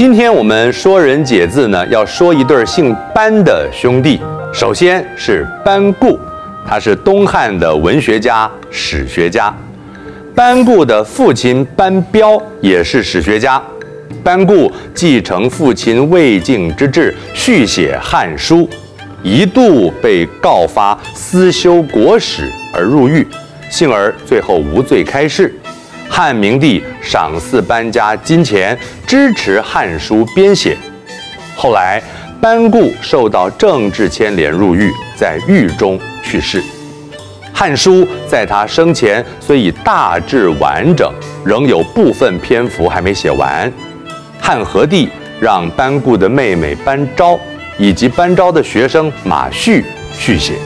今天我们说人解字呢，要说一对姓班的兄弟。首先是班固，他是东汉的文学家、史学家。班固的父亲班彪也是史学家。班固继承父亲魏晋之志，续写《汉书》，一度被告发私修国史而入狱，幸而最后无罪开释。汉明帝赏赐班家金钱，支持《汉书》编写。后来，班固受到政治牵连入狱，在狱中去世。《汉书》在他生前虽已大致完整，仍有部分篇幅还没写完。汉和帝让班固的妹妹班昭以及班昭的学生马旭续写《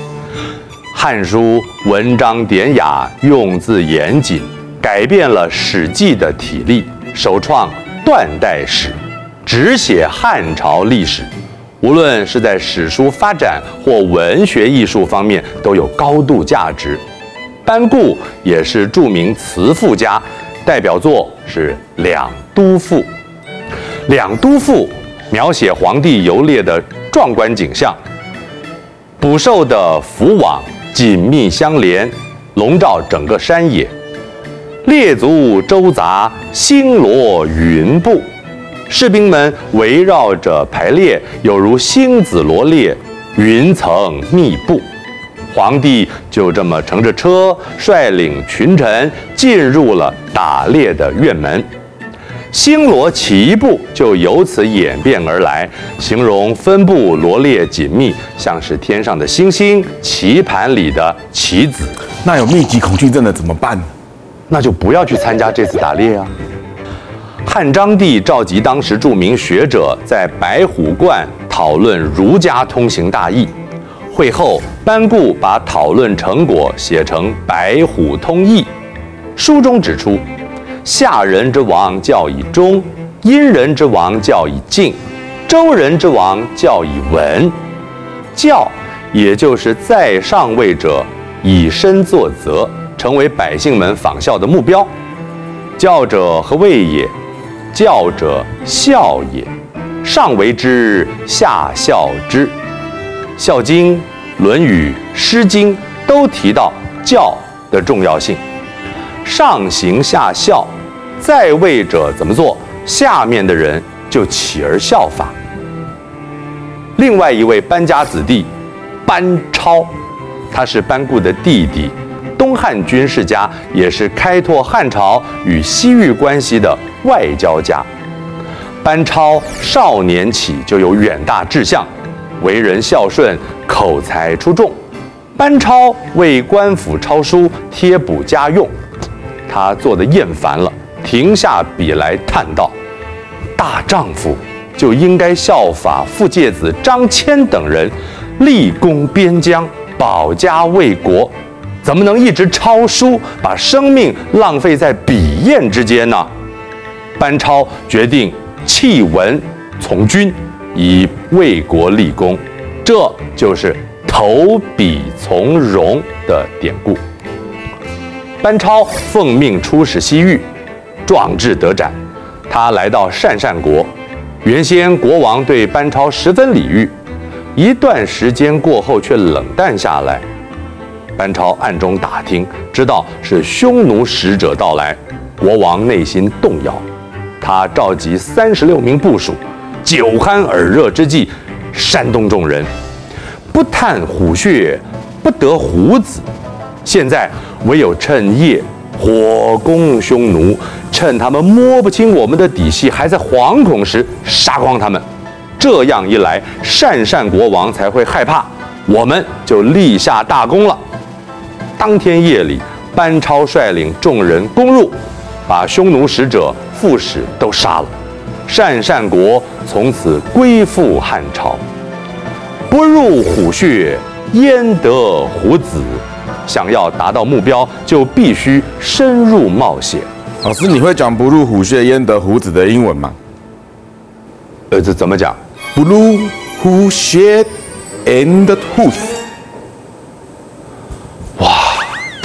汉书》，文章典雅，用字严谨。改变了《史记》的体例，首创断代史，只写汉朝历史。无论是在史书发展或文学艺术方面，都有高度价值。班固也是著名词赋家，代表作是《两都赋》。《两都赋》描写皇帝游猎的壮观景象，捕兽的符网紧密相连，笼罩整个山野。列卒周杂，星罗云布，士兵们围绕着排列，犹如星子罗列，云层密布。皇帝就这么乘着车，率领群臣进入了打猎的院门。星罗棋布就由此演变而来，形容分布罗列紧密，像是天上的星星，棋盘里的棋子。那有密集恐惧症的怎么办？那就不要去参加这次打猎啊！汉章帝召集当时著名学者在白虎观讨论儒家通行大义。会后，班固把讨论成果写成《白虎通义》，书中指出：夏人之王教以忠，殷人之王教以敬，周人之王教以文。教，也就是在上位者以身作则。成为百姓们仿效的目标。教者何谓也？教者孝也。上为之，下效之。《孝经》《论语》《诗经》都提到教的重要性。上行下效，在位者怎么做，下面的人就起而效法。另外一位班家子弟班超，他是班固的弟弟。东汉军事家，也是开拓汉朝与西域关系的外交家。班超少年起就有远大志向，为人孝顺，口才出众。班超为官府抄书贴补家用，他做得厌烦了，停下笔来叹道：“大丈夫就应该效法傅介子、张骞等人，立功边疆，保家卫国。”怎么能一直抄书，把生命浪费在笔砚之间呢？班超决定弃文从军，以为国立功，这就是投笔从戎的典故。班超奉命出使西域，壮志得展。他来到鄯善国，原先国王对班超十分礼遇，一段时间过后却冷淡下来。班超暗中打听，知道是匈奴使者到来，国王内心动摇。他召集三十六名部属，酒酣耳热之际，煽动众人：不探虎穴，不得虎子。现在唯有趁夜火攻匈奴，趁他们摸不清我们的底细，还在惶恐时杀光他们。这样一来，鄯善国王才会害怕，我们就立下大功了。当天夜里，班超率领众人攻入，把匈奴使者、副使都杀了。鄯善国从此归附汉朝。不入虎穴，焉得虎子？想要达到目标，就必须深入冒险。老师，你会讲“不入虎穴，焉得虎子”的英文吗？呃，这怎么讲？不入虎穴，and the tooth。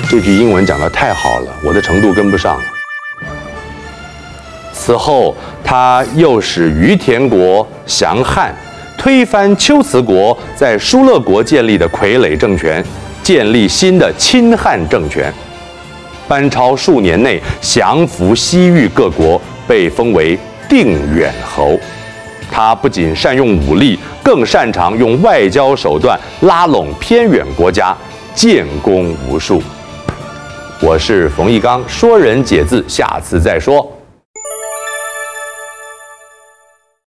这句英文讲得太好了，我的程度跟不上。此后，他又使于田国降汉，推翻龟兹国在疏勒国建立的傀儡政权，建立新的亲汉政权。班超数年内降服西域各国，被封为定远侯。他不仅善用武力，更擅长用外交手段拉拢偏远国家，建功无数。我是冯一刚，说人解字，下次再说。